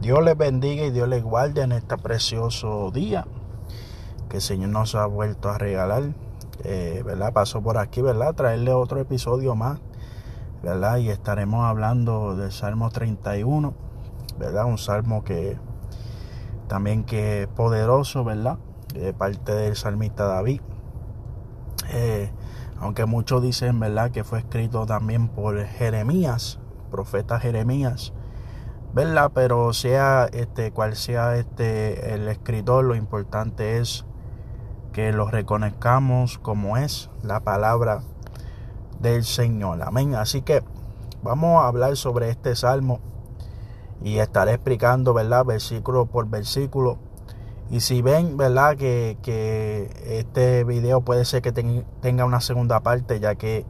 Dios les bendiga y Dios les guarde en este precioso día que el Señor nos ha vuelto a regalar. Eh, ¿Verdad? Paso por aquí, ¿verdad? Traerle otro episodio más, ¿verdad? Y estaremos hablando del Salmo 31, ¿verdad? Un salmo que también que es poderoso, ¿verdad? De parte del salmista David. Eh, aunque muchos dicen, ¿verdad? Que fue escrito también por Jeremías, profeta Jeremías. ¿Verdad? Pero sea este cual sea este el escritor, lo importante es que lo reconozcamos como es la palabra del Señor. Amén. Así que vamos a hablar sobre este salmo y estaré explicando, ¿verdad? Versículo por versículo. Y si ven, ¿verdad? Que, que este video puede ser que tenga una segunda parte, ya que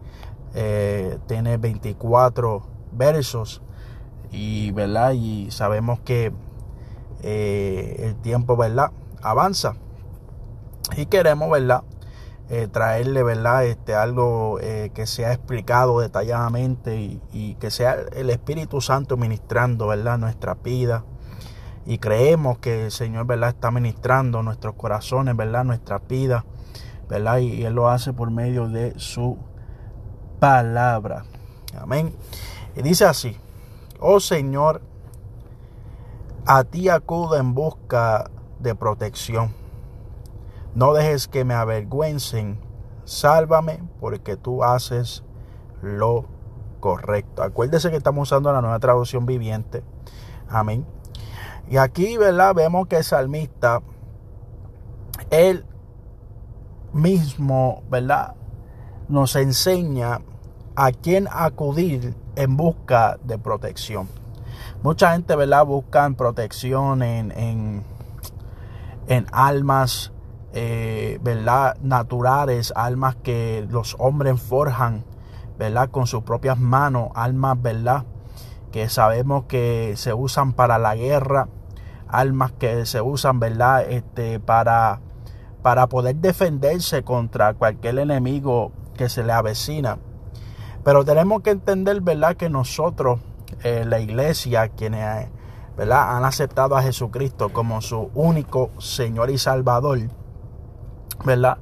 eh, tiene 24 versos y verdad y sabemos que eh, el tiempo verdad avanza. Y queremos verdad eh, traerle verdad este algo eh, que sea explicado detalladamente y, que sea el Espíritu Santo ministrando verdad nuestra vida. Y creemos que el Señor verdad está ministrando nuestros corazones verdad nuestra vida verdad y, y él lo hace por medio de su palabra. Amén. Y dice así Oh Señor, a ti acudo en busca de protección. No dejes que me avergüencen. Sálvame porque tú haces lo correcto. Acuérdese que estamos usando la nueva traducción viviente. Amén. Y aquí, ¿verdad? Vemos que el salmista, él mismo, ¿verdad? Nos enseña a quién acudir en busca de protección. Mucha gente, ¿verdad? Buscan protección en, en, en almas, eh, ¿verdad? Naturales, almas que los hombres forjan, ¿verdad? Con sus propias manos, almas, ¿verdad? Que sabemos que se usan para la guerra, almas que se usan, ¿verdad? Este, para, para poder defenderse contra cualquier enemigo que se le avecina. Pero tenemos que entender, ¿verdad? Que nosotros, eh, la iglesia, quienes, ¿verdad? Han aceptado a Jesucristo como su único Señor y Salvador, ¿verdad?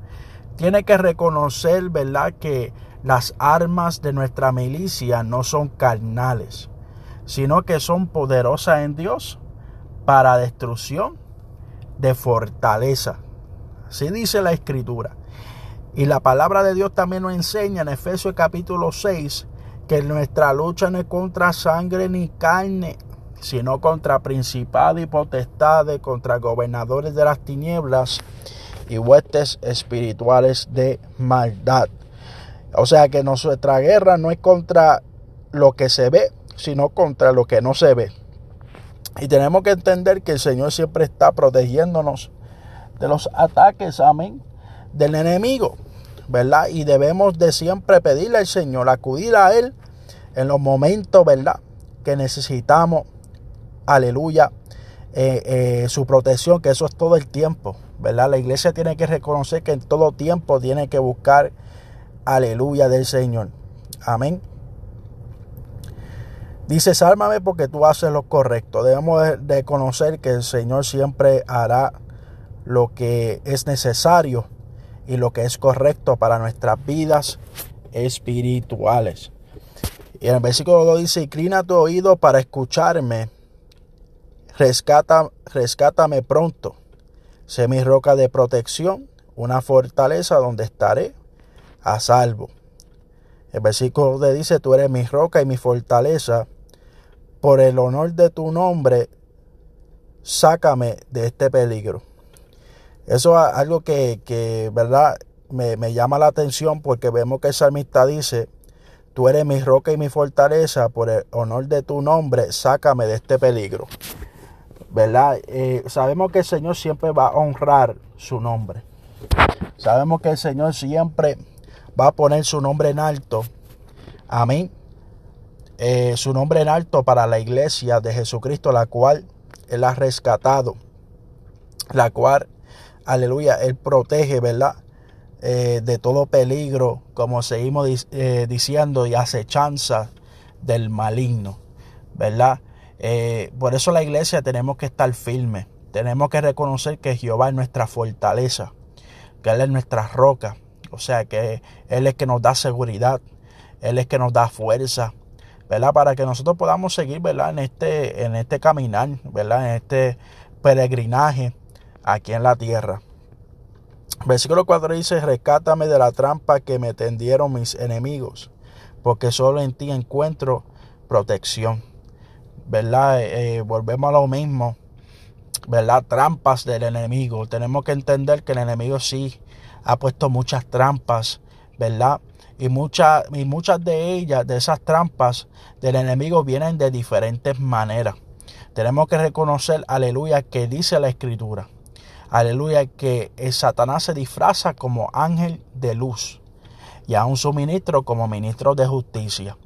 Tiene que reconocer, ¿verdad? Que las armas de nuestra milicia no son carnales, sino que son poderosas en Dios para destrucción de fortaleza. Así dice la escritura. Y la palabra de Dios también nos enseña en Efesios capítulo 6 que nuestra lucha no es contra sangre ni carne, sino contra principados y potestades, contra gobernadores de las tinieblas y huestes espirituales de maldad. O sea que nuestra guerra no es contra lo que se ve, sino contra lo que no se ve. Y tenemos que entender que el Señor siempre está protegiéndonos de los ataques, amén, del enemigo. ¿verdad? Y debemos de siempre pedirle al Señor, acudir a Él en los momentos, ¿verdad? Que necesitamos, aleluya, eh, eh, su protección, que eso es todo el tiempo, ¿verdad? La iglesia tiene que reconocer que en todo tiempo tiene que buscar, aleluya, del Señor. Amén. Dice, sálvame porque tú haces lo correcto. Debemos de conocer que el Señor siempre hará lo que es necesario y lo que es correcto para nuestras vidas espirituales. Y en el versículo 2 dice, inclina tu oído para escucharme, rescata, rescátame pronto, sé mi roca de protección, una fortaleza donde estaré a salvo. El versículo 2 dice, tú eres mi roca y mi fortaleza, por el honor de tu nombre, sácame de este peligro. Eso es algo que, ¿verdad? Me, llama la atención porque vemos que el salmista dice, tú eres mi roca y mi fortaleza, por el honor de tu nombre, sácame de este peligro. ¿Verdad? Eh, sabemos que el Señor siempre va a honrar su nombre. Sabemos que el Señor siempre va a poner su nombre en alto. Amén. Eh, su nombre en alto para la iglesia de Jesucristo, la cual Él ha rescatado, la cual aleluya, Él protege, ¿verdad? Eh, de todo peligro, como seguimos eh, diciendo, y acechanza del maligno, ¿verdad? Eh, por eso la iglesia tenemos que estar firmes. Tenemos que reconocer que Jehová es nuestra fortaleza, que Él es nuestra roca. O sea, que Él es que nos da seguridad, Él es que nos da fuerza, ¿verdad? Para que nosotros podamos seguir, ¿verdad? En este, en este caminar, ¿verdad? En este peregrinaje aquí en la tierra. Versículo 4 dice, rescátame de la trampa que me tendieron mis enemigos, porque solo en ti encuentro protección. ¿Verdad? Eh, volvemos a lo mismo. ¿Verdad? Trampas del enemigo. Tenemos que entender que el enemigo sí ha puesto muchas trampas, ¿verdad? Y, muchas y muchas de ellas, de esas trampas del enemigo, vienen de diferentes maneras. Tenemos que reconocer, aleluya, que dice la escritura aleluya, que Satanás se disfraza como ángel de luz y a un suministro como ministro de justicia.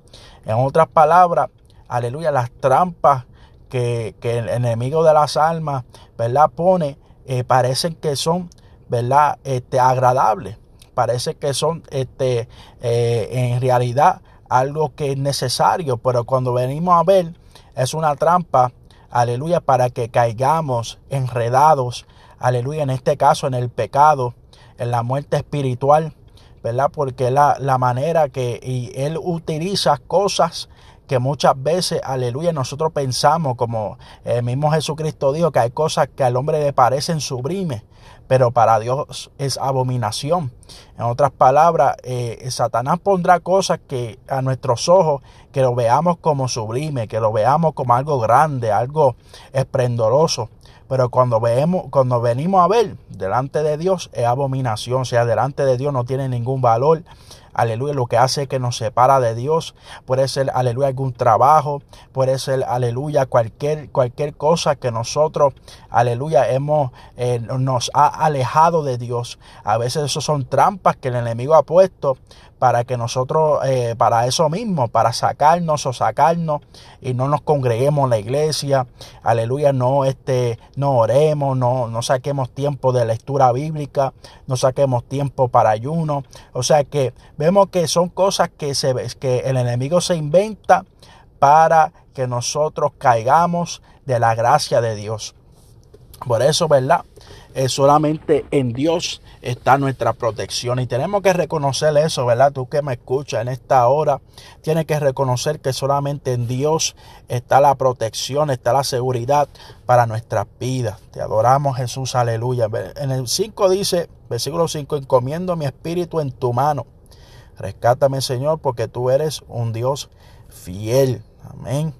En otras palabras, aleluya, las trampas que, el enemigo de las almas, ¿verdad? Pone, eh, parecen que son, ¿verdad? Este, agradables, parece que son, este, eh, en realidad, algo que es necesario, pero cuando venimos a ver, es una trampa, aleluya, para que caigamos enredados aleluya, en este caso en el pecado, en la muerte espiritual, ¿verdad? Porque la, la manera que y Él utiliza cosas que muchas veces, aleluya, nosotros pensamos, como el mismo Jesucristo dijo, que hay cosas que al hombre le parecen sublimes, pero para Dios es abominación. En otras palabras, eh, Satanás pondrá cosas que a nuestros ojos, que lo veamos como sublime, que lo veamos como algo grande, algo esplendoroso. Pero cuando, vemos, cuando venimos a ver delante de Dios es abominación, o sea, delante de Dios no tiene ningún valor. Aleluya, lo que hace que nos separa de Dios. Puede ser, aleluya, algún trabajo. Puede ser, aleluya, cualquier, cualquier cosa que nosotros, aleluya, hemos, eh, nos ha alejado de Dios. A veces eso son trampas que el enemigo ha puesto para que nosotros, eh, para eso mismo, para sacarnos o sacarnos y no nos congreguemos en la iglesia, aleluya, no, este, no oremos, no, no saquemos tiempo de lectura bíblica, no saquemos tiempo para ayuno. O sea que vemos que son cosas que, se, que el enemigo se inventa para que nosotros caigamos de la gracia de Dios. Por eso, ¿verdad? Es solamente en Dios está nuestra protección y tenemos que reconocer eso, ¿verdad? Tú que me escuchas en esta hora, tienes que reconocer que solamente en Dios está la protección, está la seguridad para nuestras vidas. Te adoramos Jesús, aleluya. En el 5 dice, versículo 5, encomiendo mi espíritu en tu mano. Rescátame, Señor, porque tú eres un Dios fiel. Amén.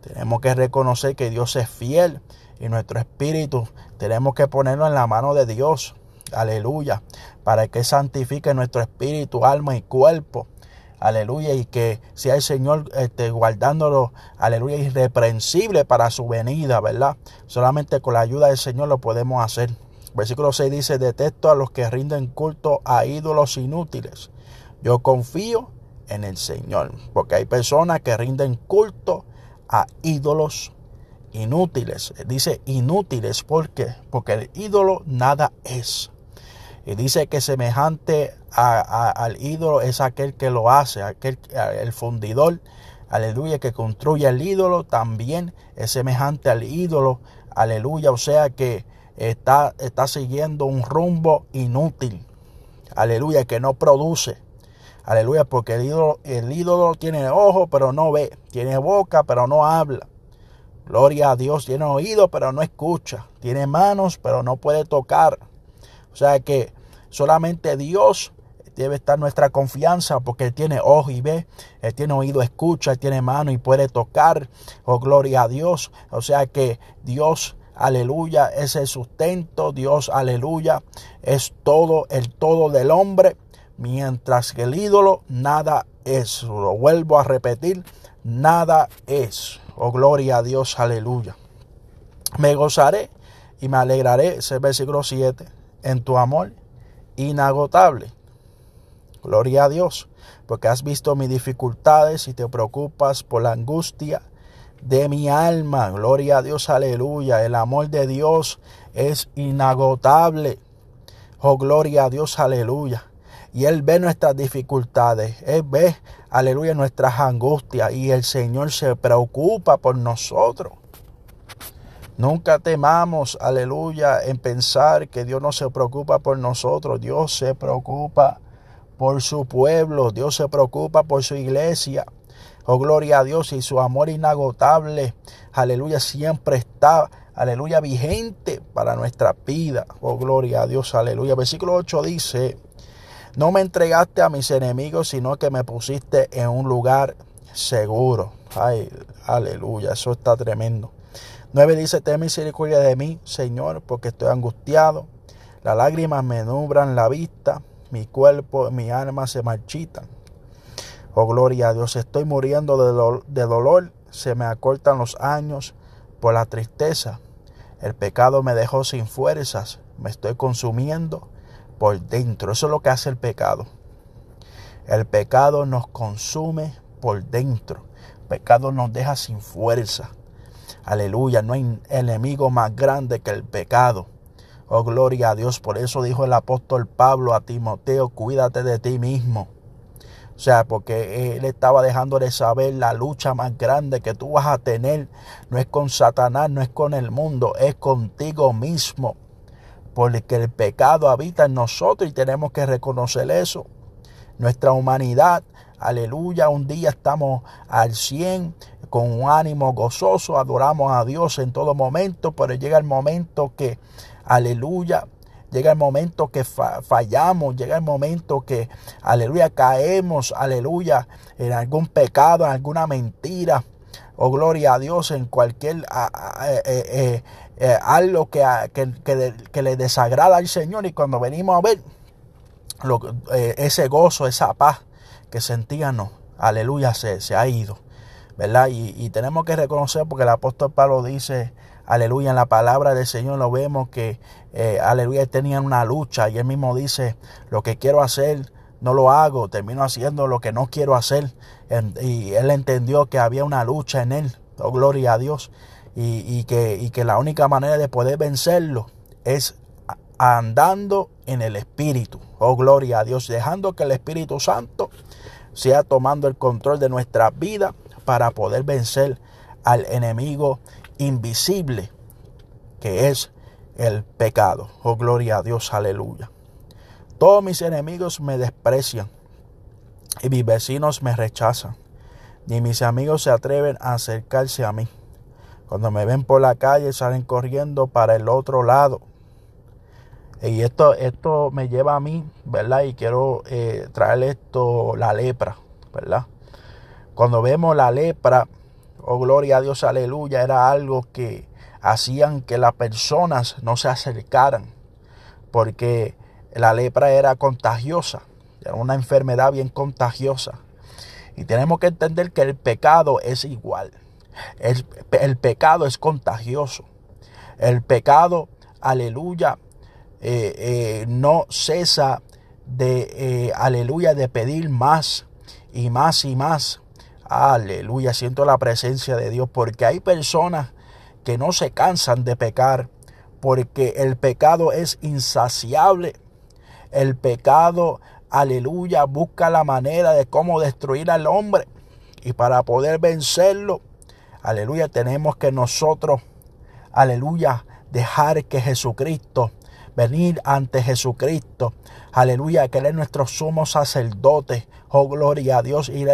Tenemos que reconocer que Dios es fiel y nuestro espíritu tenemos que ponerlo en la mano de Dios. Aleluya. Para que santifique nuestro espíritu, alma y cuerpo. Aleluya. Y que sea el Señor este, guardándolo, aleluya, irreprensible para su venida, ¿verdad? Solamente con la ayuda del Señor lo podemos hacer. Versículo 6 dice, detesto a los que rinden culto a ídolos inútiles. Yo confío en el Señor. Porque hay personas que rinden culto a ídolos inútiles. Dice inútiles, ¿por qué? Porque el ídolo nada es. Y dice que semejante al ídolo es aquel que lo hace, aquel, el fundidor, aleluya, que construye el ídolo, también es semejante al ídolo, aleluya, o sea que está, está siguiendo un rumbo inútil, aleluya, que no produce. Aleluya, porque el ídolo, el ídolo tiene ojo, pero no ve. Tiene boca, pero no habla. Gloria a Dios, tiene oído, pero no escucha. Tiene manos, pero no puede tocar. O sea que solamente Dios debe estar nuestra confianza porque tiene ojo y ve, Él tiene oído, escucha, Él tiene mano y puede tocar. Oh, gloria a Dios. O sea que Dios, aleluya, es el sustento. Dios, aleluya, es todo, el todo del hombre. Mientras que el ídolo nada es. Lo vuelvo a repetir, nada es. Oh, gloria a Dios, aleluya. Me gozaré y me alegraré, ese versículo 7, en tu amor inagotable. Gloria a Dios, porque has visto mis dificultades y te preocupas por la angustia de mi alma. Gloria a Dios, aleluya. El amor de Dios es inagotable. Oh, gloria a Dios, aleluya. Y Él ve nuestras dificultades, Él ve, aleluya, nuestras angustias y el Señor se preocupa por nosotros. Nunca temamos, aleluya, en pensar que Dios no se preocupa por nosotros. Dios se preocupa por su pueblo, Dios se preocupa por su iglesia. Oh, gloria a Dios y su amor inagotable, aleluya, siempre está, aleluya, vigente para nuestra vida. Oh, gloria a Dios, aleluya. Versículo 8 dice, no me entregaste a mis enemigos, sino que me pusiste en un lugar seguro. Ay, aleluya, eso está tremendo. 9 dice, ten misericordia de mí, Señor, porque estoy angustiado. Las lágrimas me nubran la vista mi cuerpo, mi alma se marchitan. Oh, gloria a Dios, estoy muriendo de, de dolor, se me acortan los años por la tristeza. El pecado me dejó sin fuerzas, me estoy consumiendo por dentro. Eso es lo que hace el pecado. El pecado nos consume por dentro. El pecado nos deja sin fuerza. Aleluya, no hay enemigo más grande que el pecado. Oh, gloria a Dios. Por eso dijo el apóstol Pablo a Timoteo, cuídate de ti mismo. O sea, porque él estaba dejándole saber la lucha más grande que tú vas a tener. No es con Satanás, no es con el mundo, es contigo mismo. Porque el pecado habita en nosotros y tenemos que reconocer eso. Nuestra humanidad, aleluya, un día estamos al 100 con un ánimo gozoso, adoramos a Dios en todo momento, pero llega el momento que Aleluya. Llega el momento que fallamos, llega el momento que, aleluya, caemos, aleluya, en algún pecado, en alguna mentira. Oh, gloria a Dios en cualquier eh, eh, eh, algo que, que, le desagrada al Señor. Y cuando venimos a ver lo, ese gozo, esa paz que sentíamos, aleluya, se, se ha ido. ¿Verdad? Y, y tenemos que reconocer porque el apóstol Pablo dice aleluya, en la palabra del Señor lo vemos que, eh, aleluya, tenían una lucha y él mismo dice, lo que quiero hacer no lo hago, termino haciendo lo que no quiero hacer. Y él entendió que había una lucha en él, oh gloria a Dios, y, que, que la única manera de poder vencerlo es andando en el Espíritu, oh gloria a Dios, dejando que el Espíritu Santo sea tomando el control de nuestra vida para poder vencer al enemigo invisible que es el pecado. Oh, gloria a Dios, aleluya. Todos mis enemigos me desprecian y mis vecinos me rechazan. Ni mis amigos se atreven a acercarse a mí. Cuando me ven por la calle salen corriendo para el otro lado. Y esto, esto me lleva a mí, ¿verdad? Y quiero eh, traer esto, la lepra, ¿verdad? Cuando vemos la lepra, oh gloria a Dios, aleluya, era algo que hacían que las personas no se acercaran, porque la lepra era contagiosa, era una enfermedad bien contagiosa. Y tenemos que entender que el pecado es igual. El, pecado es contagioso. El pecado, aleluya, eh, eh, no cesa de, eh, aleluya, de pedir más y más y más. Aleluya, siento la presencia de Dios porque hay personas que no se cansan de pecar porque el pecado es insaciable. El pecado, aleluya, busca la manera de cómo destruir al hombre. Y para poder vencerlo, aleluya, tenemos que nosotros, aleluya, dejar que Jesucristo venir ante Jesucristo. Aleluya, que Él es nuestro sumo sacerdote. Oh, gloria a Dios. Y,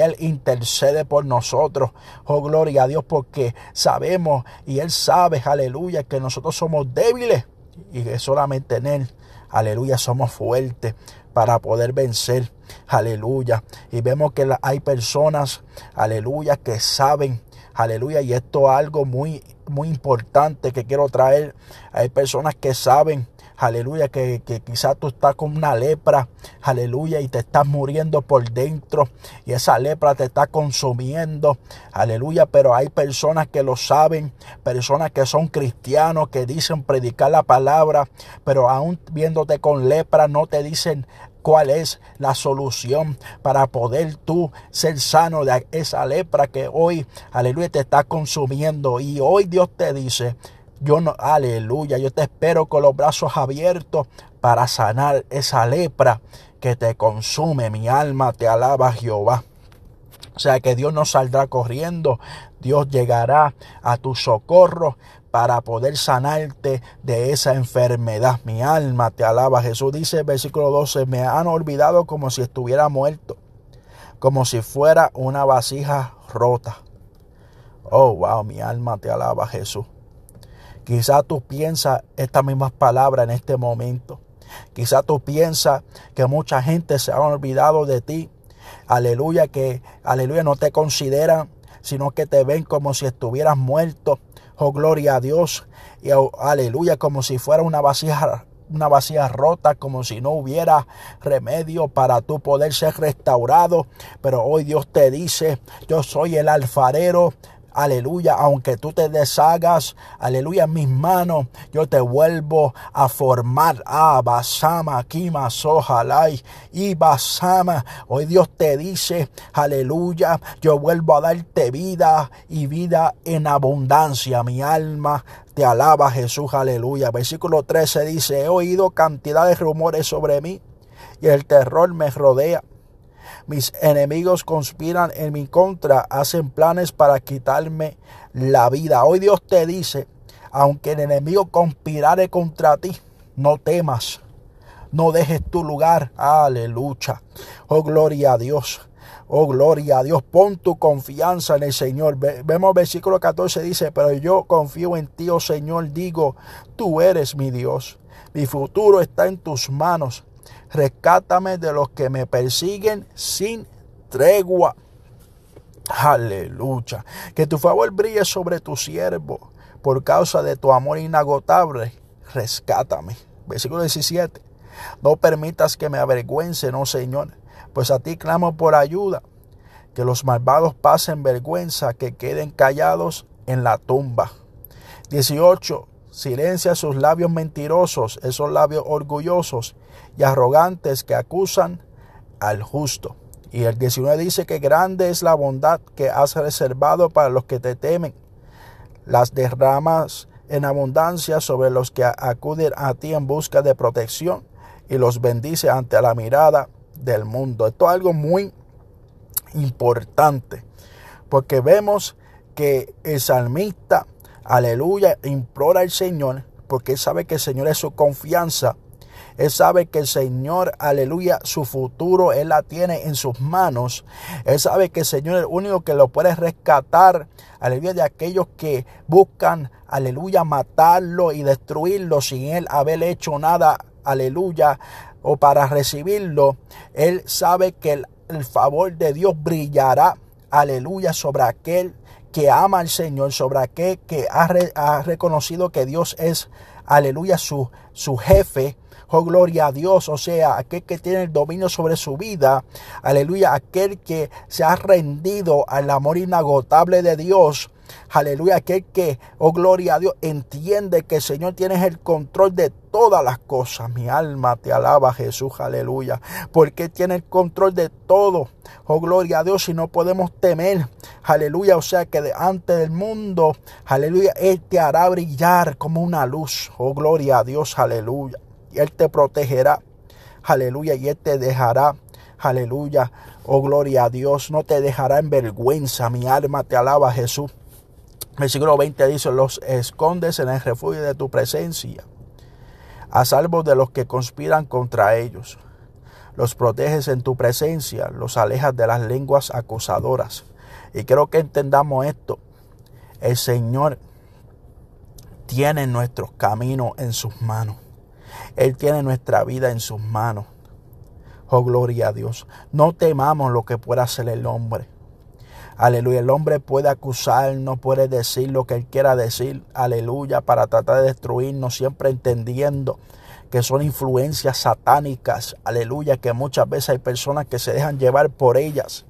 Él intercede por nosotros. Oh, gloria a Dios, porque sabemos y Él sabe, aleluya, que nosotros somos débiles y que solamente en Él, aleluya, somos fuertes para poder vencer. Aleluya. Y vemos que hay personas, aleluya, que saben, aleluya, y esto es algo muy muy importante que quiero traer. Hay personas que saben, aleluya, que, que quizás tú estás con una lepra, aleluya, y te estás muriendo por dentro y esa lepra te está consumiendo, aleluya, pero hay personas que lo saben, personas que son cristianos, que dicen predicar la palabra, pero aún viéndote con lepra no te dicen cuál es la solución para poder tú ser sano de esa lepra que hoy, aleluya, te está consumiendo. Y hoy Dios te dice, yo no, aleluya, yo te espero con los brazos abiertos para sanar esa lepra que te consume. Mi alma te alaba, Jehová. O sea que Dios no saldrá corriendo, Dios llegará a tu socorro para poder sanarte de esa enfermedad. Mi alma te alaba. Jesús dice, versículo 12, me han olvidado como si estuviera muerto, como si fuera una vasija rota. Oh, wow, mi alma te alaba, Jesús. Quizás tú piensas estas mismas palabras en este momento. Quizás tú piensas que mucha gente se ha olvidado de ti. Aleluya, que aleluya no te consideran, sino que te ven como si estuvieras muerto. Oh, gloria a Dios. Y oh, aleluya, como si fuera una vasija una vasija rota, como si no hubiera remedio para tú poder ser restaurado. Pero hoy Dios te dice, yo soy el alfarero, aleluya, aunque tú te deshagas, aleluya, mis manos, yo te vuelvo a formar. Ah, basama, kima, sojalai, y basama. Hoy Dios te dice, aleluya, yo vuelvo a darte vida y vida en abundancia. Mi alma te alaba, Jesús, aleluya. Versículo 13 dice, he oído cantidad de rumores sobre mí y el terror me rodea. Mis enemigos conspiran en mi contra, hacen planes para quitarme la vida. Hoy Dios te dice, aunque el enemigo conspirare contra ti, no temas, no dejes tu lugar. Aleluya. Oh, gloria a Dios. Oh, gloria a Dios. Pon tu confianza en el Señor. Vemos versículo 14 dice, pero yo confío en ti, oh Señor. Digo, tú eres mi Dios. Mi futuro está en tus manos rescátame de los que me persiguen sin tregua. Aleluya. Que tu favor brille sobre tu siervo por causa de tu amor inagotable. Rescátame. Versículo 17. No permitas que me avergüence, no Señor, pues a ti clamo por ayuda. Que los malvados pasen vergüenza, que queden callados en la tumba. 18. Silencia sus labios mentirosos, esos labios orgullosos y arrogantes que acusan al justo. Y el 19 dice que grande es la bondad que has reservado para los que te temen. Las derramas en abundancia sobre los que acuden a ti en busca de protección y los bendice ante la mirada del mundo. Esto es algo muy importante porque vemos que el salmista aleluya, implora al Señor, porque sabe que el Señor es su confianza. Él sabe que el Señor, aleluya, su futuro, Él la tiene en sus manos. Él sabe que el Señor es el único que lo puede rescatar, aleluya, de aquellos que buscan, aleluya, matarlo y destruirlo sin Él haber hecho nada, aleluya, o para recibirlo. Él sabe que el, el favor de Dios brillará, aleluya, sobre aquel que ama al Señor, sobre aquel que ha, reconocido que Dios es, aleluya, su, su jefe. Oh, gloria a Dios, o sea, aquel que tiene el dominio sobre su vida, aleluya, aquel que se ha rendido al amor inagotable de Dios, Aleluya, aquel que, oh gloria a Dios, entiende que el Señor tiene el control de todas las cosas. Mi alma te alaba, Jesús, aleluya. Porque tiene el control de todo. Oh gloria a Dios, y no podemos temer. Aleluya, o sea que ante del mundo, aleluya, Él te hará brillar como una luz. Oh gloria a Dios, aleluya. Y Él te protegerá. Aleluya, y Él te dejará. Aleluya. Oh gloria a Dios, no te dejará en vergüenza. Mi alma te alaba, Jesús. Versículo 20 dice, los escondes en el refugio de tu presencia, a salvo de los que conspiran contra ellos. Los proteges en tu presencia, los alejas de las lenguas acusadoras. Y creo que entendamos esto. El Señor tiene nuestros caminos en sus manos. Él tiene nuestra vida en sus manos. Oh, gloria a Dios. No temamos lo que pueda hacer el hombre. Aleluya. El hombre puede acusarnos, puede decir lo que él quiera decir. Aleluya. Para tratar de destruirnos, siempre entendiendo que son influencias satánicas. Aleluya. Que muchas veces hay personas que se dejan llevar por ellas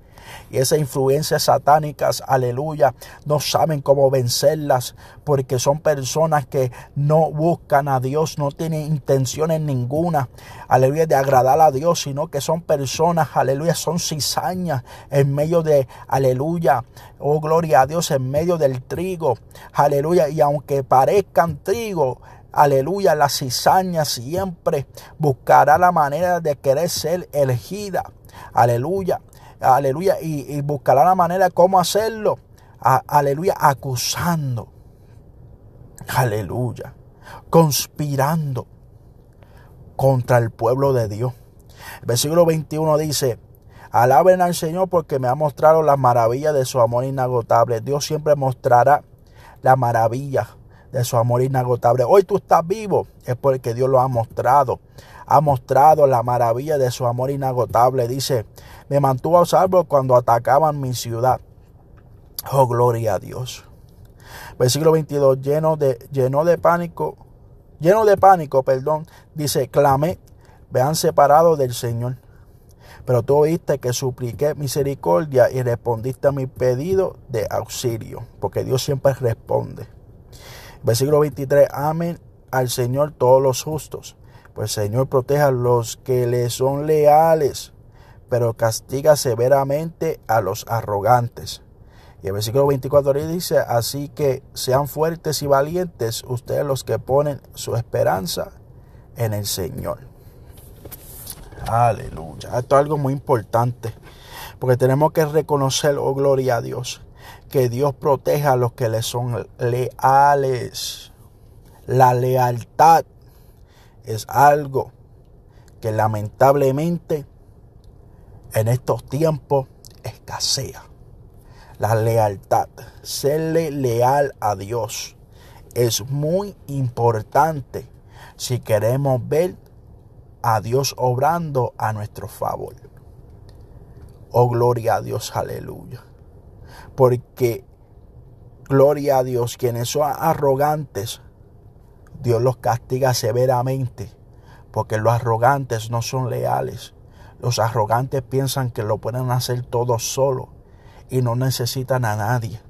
y esas influencias satánicas, aleluya, no saben cómo vencerlas porque son personas que no buscan a Dios, no tienen intenciones ninguna, aleluya, de agradar a Dios, sino que son personas, aleluya, son cizañas en medio de, aleluya, oh gloria a Dios, en medio del trigo, aleluya, y aunque parezcan trigo, aleluya, la cizaña siempre buscará la manera de querer ser elegida, aleluya, aleluya, y, buscará la manera de cómo hacerlo, aleluya, acusando, aleluya, conspirando contra el pueblo de Dios. Versículo 21 dice, Alaben al Señor porque me ha mostrado las maravillas de su amor inagotable. Dios siempre mostrará la maravilla de su amor inagotable. Hoy tú estás vivo, es porque Dios lo ha mostrado. Ha mostrado la maravilla de su amor inagotable. Dice, me mantuvo a salvo cuando atacaban mi ciudad. Oh, gloria a Dios. Versículo 22, lleno de, lleno de pánico, lleno de pánico, perdón, dice, clamé, vean separado del Señor. Pero tú oíste que supliqué misericordia y respondiste a mi pedido de auxilio, porque Dios siempre responde. Versículo 23, amen al Señor todos los justos, pues el Señor protege a los que le son leales, pero castiga severamente a los arrogantes. Y el versículo 24 dice, así que sean fuertes y valientes ustedes los que ponen su esperanza en el Señor. Aleluya. Esto es algo muy importante. Porque tenemos que reconocer, oh gloria a Dios, que Dios proteja a los que le son leales. La lealtad es algo que lamentablemente en estos tiempos escasea. La lealtad, serle leal a Dios es muy importante si queremos ver a Dios obrando a nuestro favor. Oh, gloria a Dios, aleluya. Porque, gloria a Dios, quienes son arrogantes, Dios los castiga severamente, porque los arrogantes no son leales. Los arrogantes piensan que lo pueden hacer todo solo y no necesitan a nadie.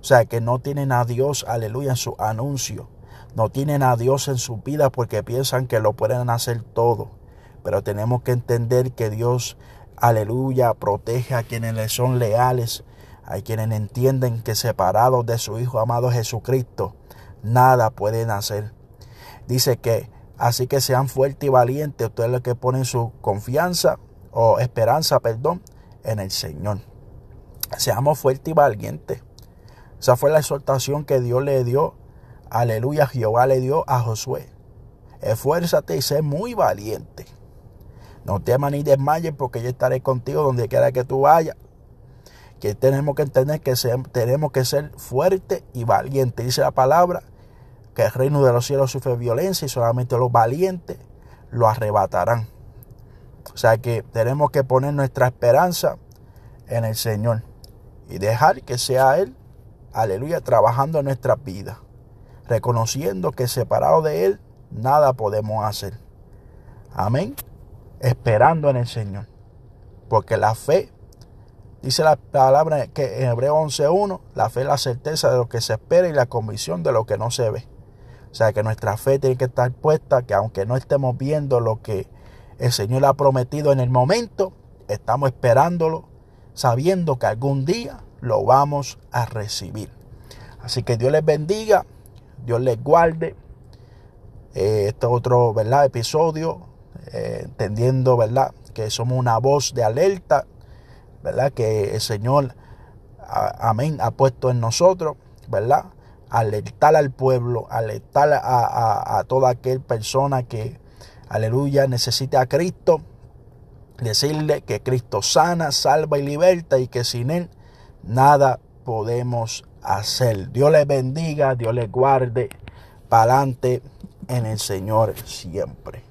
O sea, que no tienen a Dios, aleluya, en su anuncio no tienen a Dios en su vida porque piensan que lo pueden hacer todo. Pero tenemos que entender que Dios, aleluya, protege a quienes le son leales, a quienes entienden que separados de su Hijo amado Jesucristo, nada pueden hacer. Dice que así que sean fuertes y valientes, ustedes los que ponen su confianza o esperanza, perdón, en el Señor. Seamos fuertes y valientes. Esa fue la exhortación que Dios le dio Aleluya, Jehová le dio a Josué. Esfuérzate y sé muy valiente. No temas ni desmayes porque yo estaré contigo donde quiera que tú vayas. Que tenemos que entender que tenemos que ser fuertes y valientes. Dice la palabra que el reino de los cielos sufre violencia y solamente los valientes lo arrebatarán. O sea que tenemos que poner nuestra esperanza en el Señor y dejar que sea Él, aleluya, trabajando en nuestras vidas reconociendo que separado de Él nada podemos hacer. Amén. Esperando en el Señor. Porque la fe, dice la palabra que en Hebreo 11.1, la fe es la certeza de lo que se espera y la convicción de lo que no se ve. O sea que nuestra fe tiene que estar puesta, que aunque no estemos viendo lo que el Señor ha prometido en el momento, estamos esperándolo, sabiendo que algún día lo vamos a recibir. Así que Dios les bendiga Dios les guarde. Este otro ¿verdad? episodio, eh, entendiendo ¿verdad? que somos una voz de alerta, ¿verdad? que el Señor, amén, ha puesto en nosotros, ¿verdad? Alertar al pueblo, alertar a, a, toda aquella persona que, aleluya, necesite a Cristo, decirle que Cristo sana, salva y liberta y que sin Él nada podemos hacer. Dios les bendiga, Dios les guarde. Para adelante en el Señor siempre.